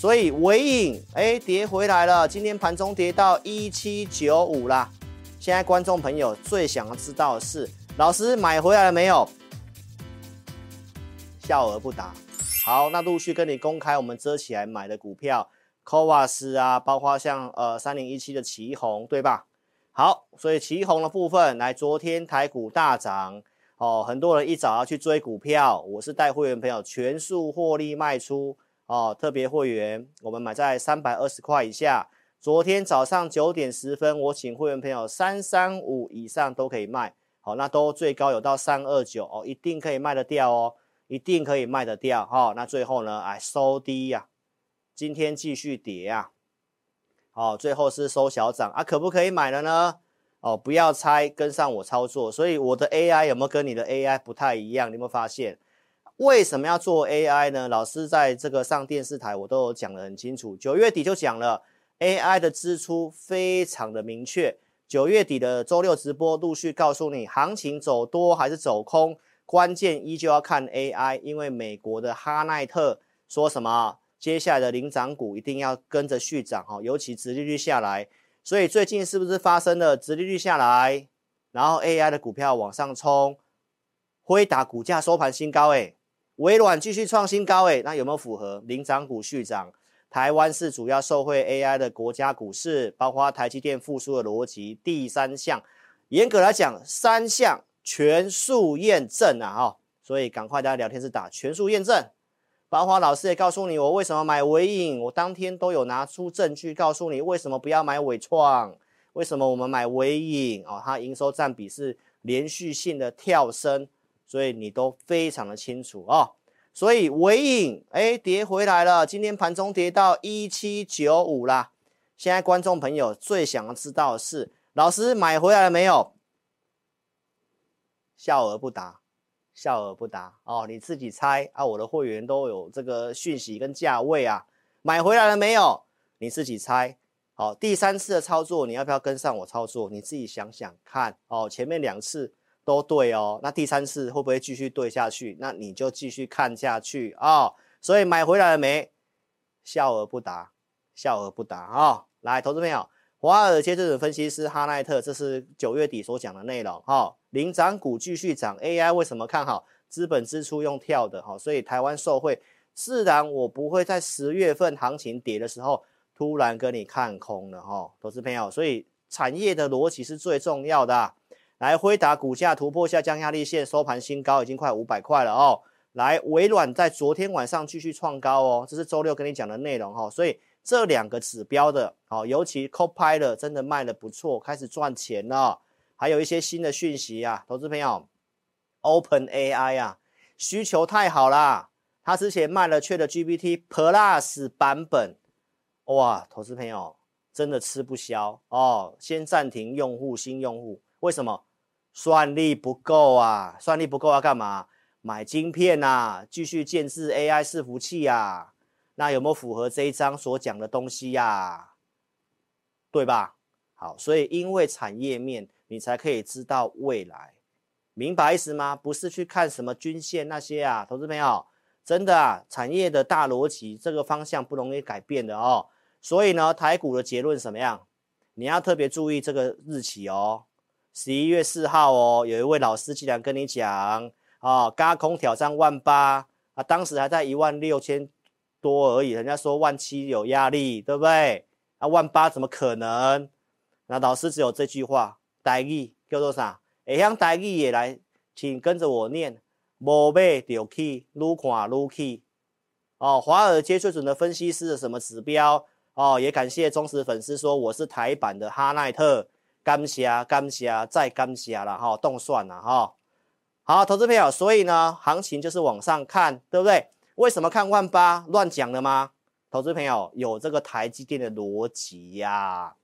所以尾影哎跌回来了，今天盘中跌到一七九五啦。现在观众朋友最想要知道的是，老师买回来了没有？笑而不答。好，那陆续跟你公开我们遮起来买的股票，科瓦斯啊，包括像呃三零一七的奇鋐，对吧？好，所以奇鋐的部分，来昨天台股大涨哦，很多人一早要去追股票，我是带会员朋友全数获利卖出。哦，特别会员，我们买在三百二十块以下。昨天早上九点十分，我请会员朋友三三五以上都可以卖。好，那都最高有到三二九哦，一定可以卖得掉哦，一定可以卖得掉。哈、那最后呢，哎，收低呀、今天继续跌啊。好、最后是收小涨啊，可不可以买了呢？哦，不要猜，跟上我操作。所以我的 AI 有没有跟你的 AI 不太一样？你有没有发现？为什么要做 AI 呢？老师在这个上电视台，我都有讲得很清楚。九月底就讲了 AI 的支出非常的明确。九月底的周六直播陆续告诉你，行情走多还是走空，关键依旧要看 AI。因为美国的哈奈特说什么，接下来的领涨股一定要跟着续涨哈，尤其殖利率下来。所以最近是不是发生了殖利率下来，然后 AI 的股票往上冲，辉达股价收盘新高诶微软继续创新高，诶，那有没有符合领涨股续涨？台湾是主要受惠 AI 的国家股市，包括台积电复苏的逻辑。第三项，严格来讲，三项全数验证啊，哈，所以赶快大家聊天室打全数验证。包括老师也告诉你，我为什么买微影，我当天都有拿出证据告诉你，为什么不要买伟创，为什么我们买微影哦，它营收占比是连续性的跳升。所以你都非常的清楚哦，所以尾影哎跌回来了，今天盘中跌到一七九五啦。现在观众朋友最想要知道的是，老师买回来了没有？笑而不答，笑而不答哦，你自己猜啊！我的会员都有这个讯息跟价位啊，买回来了没有？你自己猜。好，第三次的操作你要不要跟上我操作？你自己想想看哦，前面两次。都对哦，那第三次会不会继续对下去？那你就继续看下去啊、所以买回来了没？笑而不答，笑而不答啊、哦。来，投资朋友，华尔街这种分析师哈奈特，这是九月底所讲的内容哈、哦。领涨股继续涨，AI 为什么看好？资本支出用跳的哈、所以台湾受惠，自然我不会在十月份行情跌的时候突然跟你看空了哈、投资朋友，所以产业的逻辑是最重要的。来，辉达股价突破下降压力线，收盘新高，已经快五百块了哦。来，微软在昨天晚上继续创高哦，这是周六跟你讲的内容哈、哦。所以这两个指标的哦，尤其 Copilot 真的卖得不错，开始赚钱了。还有一些新的讯息啊，投资朋友，OpenAI 啊，需求太好啦。他之前卖了 ChatGPT Plus 版本，哇，投资朋友真的吃不消哦。先暂停用户新用户，为什么？算力不够啊，算力不够要干嘛？买晶片啊，继续建置 AI 伺服器啊。那有没有符合这一章所讲的东西呀、啊？对吧？好，所以因为产业面，你才可以知道未来，明白意思吗？不是去看什么均线那些啊，投资朋友，真的啊，产业的大逻辑这个方向不容易改变的哦。所以呢，台股的结论什么样？你要特别注意这个日期哦。十一月四号哦，有一位老师竟然跟你讲啊，轧空挑战万八啊，当时还在一万六千多而已，人家说万七有压力，对不对？啊，万八怎么可能？那老师只有这句话，台语叫做啥？会晓台语也来，请跟着我念，无买就起，愈看愈起。哦，华尔街最准的分析师的什么指标？哦，也感谢忠实粉丝说我是台版的哈奈特。感谢，感谢，再感谢了哈，动算了哈。好，投资朋友，所以呢，行情就是往上看，对不对？为什么看万八？乱讲的吗？投资朋友，有这个台积电的逻辑呀。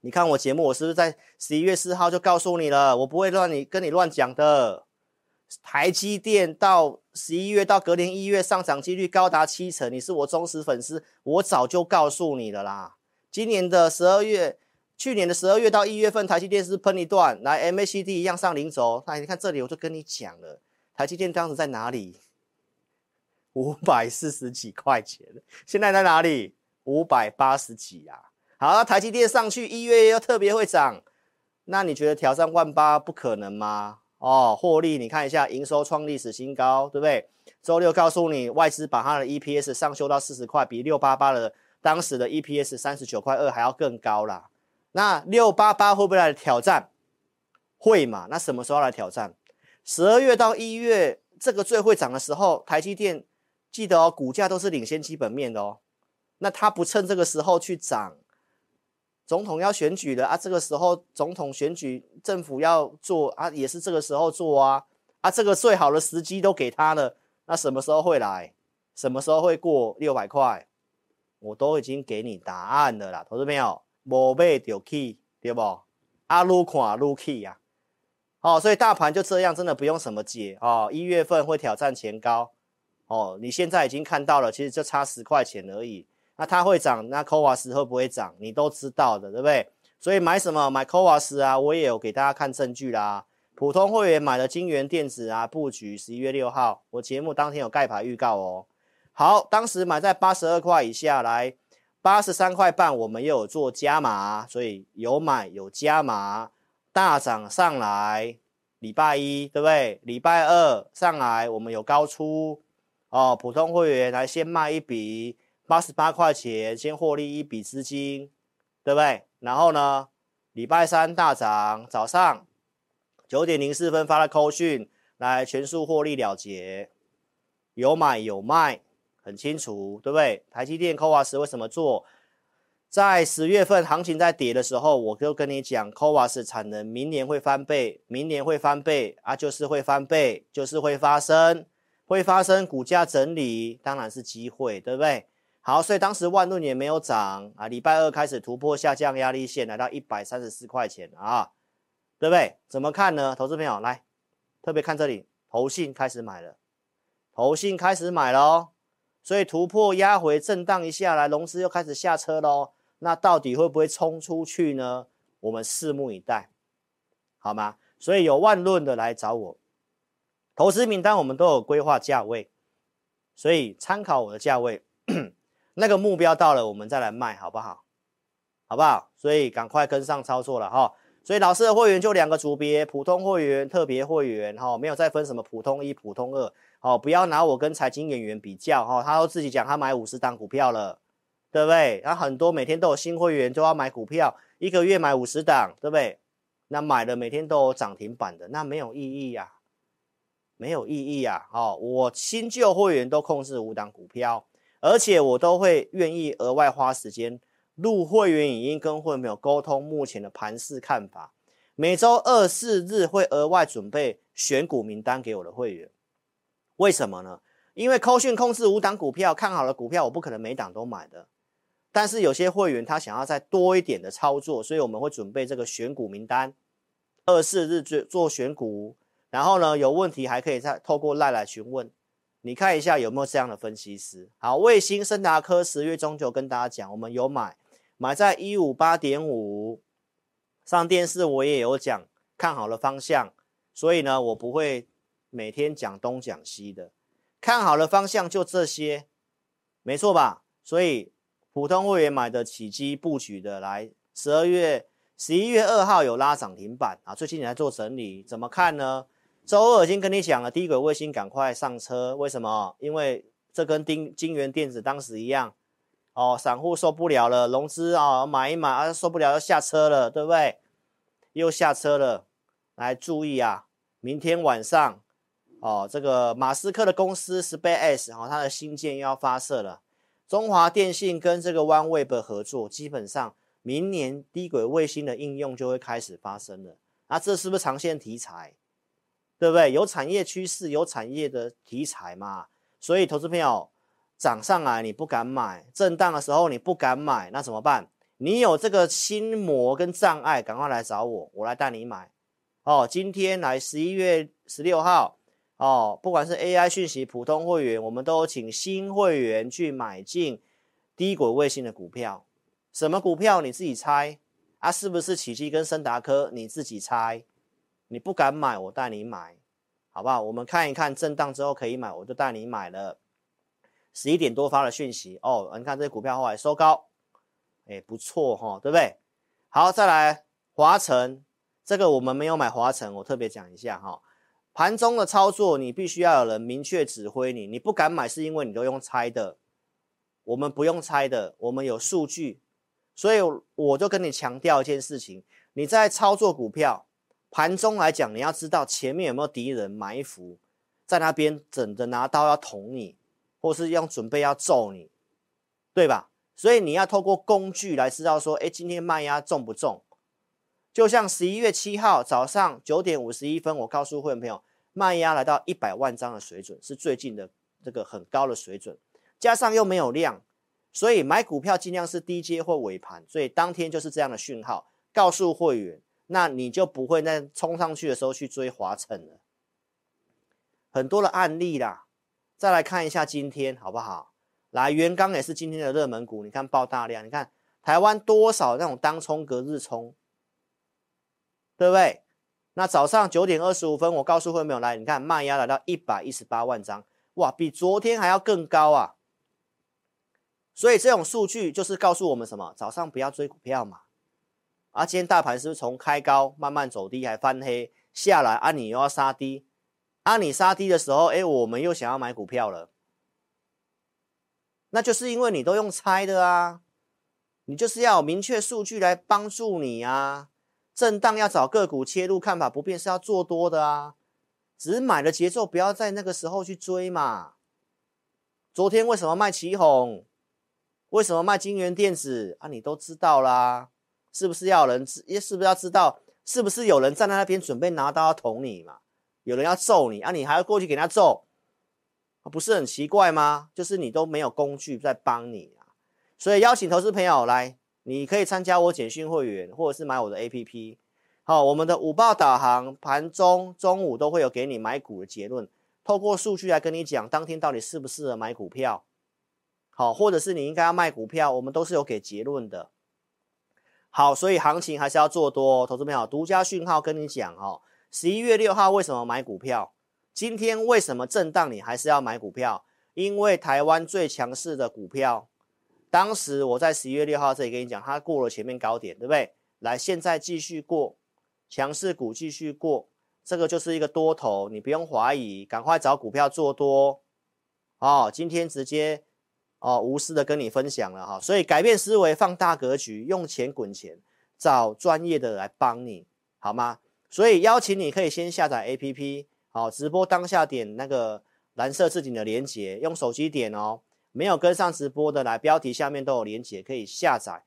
你看我节目，我是不是在十一月四号就告诉你了？我不会乱你跟你乱讲的。台积电到十一月到隔年一月上涨几率高达七成，你是我忠实粉丝，我早就告诉你了啦。今年的十二月。去年的十二月到一月份，台积电是喷一段，来 MACD 一样上零轴。那你看这里，我就跟你讲了，台积电当时在哪里？五百四十几块钱，现在在哪里？五百八十几啊！好，那台积电上去一月又特别会涨，那你觉得挑战万八不可能吗？哦，获利你看一下，营收创历史新高，对不对？周六告诉你，外资把它的 EPS 上修到四十块，比六八八的当时的 EPS 三十九块二还要更高啦。那六八八会不会来挑战？会嘛？那什么时候来挑战？十二月到一月这个最会涨的时候，台积电记得哦，股价都是领先基本面的哦。那他不趁这个时候去涨，总统要选举了啊，这个时候总统选举政府要做啊，也是这个时候做啊啊，这个最好的时机都给他了。那什么时候会来？什么时候会过六百块？我都已经给你答案了啦，投资朋友，无买就去，对不？啊，愈看愈起呀。哦，所以大盘就这样，真的不用什么解哦。一月份会挑战前高哦，你现在已经看到了，其实就差十块钱而已。那它会涨，那 CoWoS 会不会涨？你都知道的，对不对？所以买什么？买 CoWoS 啊，我也有给大家看证据啦。普通会员买的金源电子啊，布局十一月六号，我节目当天有盖牌预告哦。好，当时买在八十二块以下，来八十三块半，我们又有做加码，所以有买有加码，大涨上来，礼拜一对不对？礼拜二上来，我们有高出哦。普通会员来先卖一笔八十八块钱，先获利一笔资金，对不对？然后呢，礼拜三大涨，早上。九点零四分发了扣讯，来全数获利了结，有买有卖，很清楚，对不对？台积电、CoWoS 为什么做？在十月份行情在跌的时候，我就跟你讲，CoWoS 产能明年会翻倍，明年会翻倍啊，就是会翻倍，就是会发生，会发生股价整理，当然是机会，对不对？好，所以当时万润也没有涨啊，礼拜二开始突破下降压力线，来到一百三十四块钱啊。对不对？怎么看呢？投资朋友来，特别看这里，投信开始买了，投信开始买了哦，所以突破压回震荡一下来，融资又开始下车喽。那到底会不会冲出去呢？我们拭目以待，好吗？所以有万论的来找我，投资名单我们都有规划价位，所以参考我的价位，那个目标到了，我们再来卖，好不好？好不好？所以赶快跟上操作了哈。所以老师的会员就两个组别，普通会员、特别会员，哈，没有再分什么普通一、普通二，哦，不要拿我跟财经演员比较，哈，他都自己讲他买五十档股票了，对不对？然后很多每天都有新会员都要买股票，一个月买五十档，对不对？那买了每天都有涨停板的，那没有意义呀，没有意义呀，哦，我新旧会员都控制五档股票，而且我都会愿意额外花时间。录会员语音跟会员有沟通目前的盘势看法，每周二四日会额外准备选股名单给我的会员，为什么呢？因为扣讯控制五档股票，看好的股票我不可能每档都买的，但是有些会员他想要再多一点的操作，所以我们会准备这个选股名单，二四日做做选股，然后呢有问题还可以再透过赖来询问，你看一下有没有这样的分析师。好，卫星、升达科十月中就跟大家讲，我们有买。买在一五八点五，上电视我也有讲看好的方向，所以呢，我不会每天讲东讲西的，看好的方向就这些，没错吧？所以普通会员买的起基布局的，来十二月十一月二号有拉涨停板啊，最近你在做整理，怎么看呢？周二已经跟你讲了，低轨卫星赶快上车，为什么？因为这跟丁金元电子当时一样。哦，散户受不了了，融资啊买一买啊受不了要下车了，对不对？又下车了，来注意啊！明天晚上哦，这个马斯克的公司 SpaceX 哦，它的新舰要发射了。中华电信跟这个 OneWeb 合作，基本上明年低轨卫星的应用就会开始发生了。那这是不是长线题材？对不对？有产业趋势，有产业的题材嘛？所以投资朋友。涨上来你不敢买，震荡的时候你不敢买，那怎么办？你有这个心魔跟障碍，赶快来找我，我来带你买。哦，今天来十一月十六号，哦，不管是 AI 讯息普通会员，我们都有请新会员去买进低轨卫星的股票。什么股票你自己猜啊？是不是启碁跟升达科？你自己猜。你不敢买，我带你买，好不好？我们看一看震荡之后可以买，我就带你买了。十一点多发的讯息哦，你看这股票后来收高，哎，不错哈、对不对？好，再来华晨，这个我们没有买华晨，我特别讲一下哈、盘中的操作，你必须要有人明确指挥你，你不敢买是因为你都用猜的，我们不用猜的，我们有数据，所以我就跟你强调一件事情，你在操作股票盘中来讲，你要知道前面有没有敌人埋伏，在那边整着拿刀要捅你。或是用准备要揍你，对吧？所以你要透过工具来知道说，哎，今天卖压重不重？就像十一月七号早上九点五十一分，我告诉会员朋友，卖压来到一百万张的水准，是最近的这个很高的水准，加上又没有量，所以买股票尽量是低接或尾盘，所以当天就是这样的讯号，告诉会员，那你就不会在冲上去的时候去追华晨了，很多的案例啦。再来看一下今天好不好？来，元刚也是今天的热门股，你看爆大量，你看台湾多少那种当冲隔日冲，对不对？那早上九点二十五分，我告诉会员朋友来，你看卖压来到一百一十八万张，哇，比昨天还要更高啊！所以这种数据就是告诉我们什么？早上不要追股票嘛。啊，今天大盘是不是从开高慢慢走低，还翻黑下来啊？你又要杀低。啊，你杀低的时候，哎，我们又想要买股票了，那就是因为你都用猜的啊，你就是要有明确数据来帮助你啊。震荡要找个股切入，看法不变是要做多的啊，只是买的节奏不要在那个时候去追嘛。昨天为什么卖奇鋐？为什么卖金元电子啊？你都知道啦，是不是要人知？是不是要知道？是不是有人站在那边准备拿刀捅你嘛？有人要揍你啊，你还要过去给他揍，不是很奇怪吗？就是你都没有工具在帮你啊，所以邀请投资朋友来，你可以参加我简讯会员，或者是买我的 APP。好，我们的午报导航，盘中、中午都会有给你买股的结论，透过数据来跟你讲当天到底适不适合买股票。好，或者是你应该要卖股票，我们都是有给结论的。好，所以行情还是要做多，投资朋友独家讯号跟你讲哦。十一月六号为什么买股票？今天为什么震荡？你还是要买股票？因为台湾最强势的股票，当时我在十一月六号这里跟你讲，它过了前面高点，对不对？来，现在继续过，强势股继续过，这个就是一个多头，你不用怀疑，赶快找股票做多哦。今天直接哦无私的跟你分享了哈，所以改变思维，放大格局，用钱滚钱，找专业的来帮你，好吗？所以邀请你可以先下载 APP，好，直播当下点那个蓝色置顶的连接，用手机点哦。没有跟上直播的来，标题下面都有连接可以下载，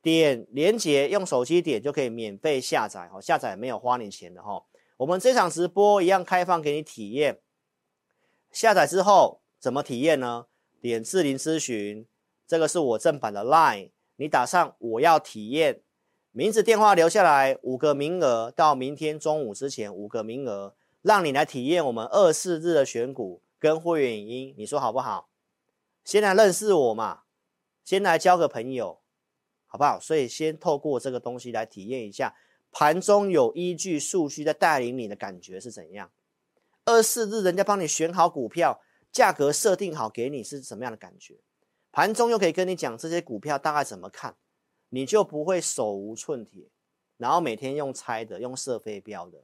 点连接用手机点就可以免费下载哦。下载没有花你钱的哈。我们这场直播一样开放给你体验，下载之后怎么体验呢？点智霖咨询，这个是我正版的 Line，你打上我要体验。名字电话留下来，五个名额到明天中午之前，五个名额让你来体验我们二四日的选股跟会员影音，你说好不好？先来认识我嘛，先来交个朋友，好不好？所以先透过这个东西来体验一下盘中有依据数据在带领你的感觉是怎样。二四日人家帮你选好股票，价格设定好给你是什么样的感觉？盘中又可以跟你讲这些股票大概怎么看。你就不会手无寸铁，然后每天用猜的、用射飞镖的，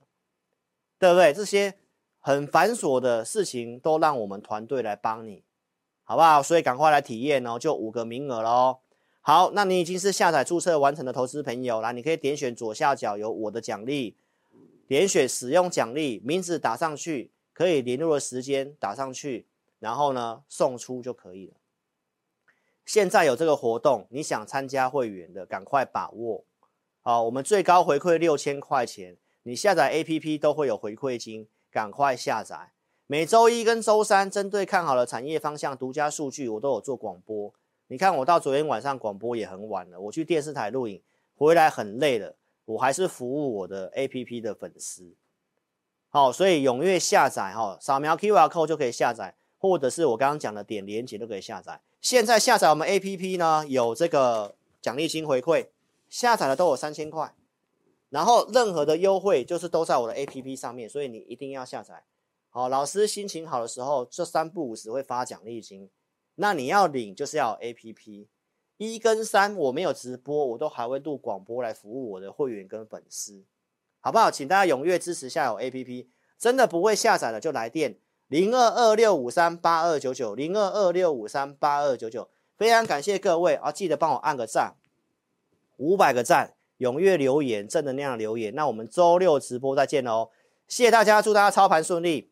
对不对？这些很繁琐的事情都让我们团队来帮你，好不好？所以赶快来体验哦，就五个名额喽。好，那你已经是下载注册完成的投资朋友，啦，你可以点选左下角有我的奖励，点选使用奖励，名字打上去，可以联络的时间打上去，然后呢送出就可以了。现在有这个活动，你想参加会员的，赶快把握。好，我们最高回馈六千块钱，你下载 APP 都会有回馈金，赶快下载。每周一跟周三，针对看好的产业方向、独家数据，我都有做广播。你看，我到昨天晚上广播也很晚了，我去电视台录影，回来很累了，我还是服务我的 APP 的粉丝。好，所以踊跃下载哈，扫描 QR code 就可以下载，或者是我刚刚讲的点连结都可以下载。现在下载我们 APP 呢，有这个奖励金回馈，下载的都有三千块，然后任何的优惠就是都在我的 APP 上面，所以你一定要下载。好，老师心情好的时候，这三不五时会发奖励金，那你要领就是要 APP。一跟三我没有直播，我都还会录广播来服务我的会员跟粉丝，好不好？请大家踊跃支持下有 APP，真的不会下载的就来电零二二六五三八二九九零二二六五三八二九九，非常感谢各位啊！记得帮我按个赞，五百个赞，踊跃留言，正能量留言。那我们周六直播再见喽，谢谢大家，祝大家操盘顺利，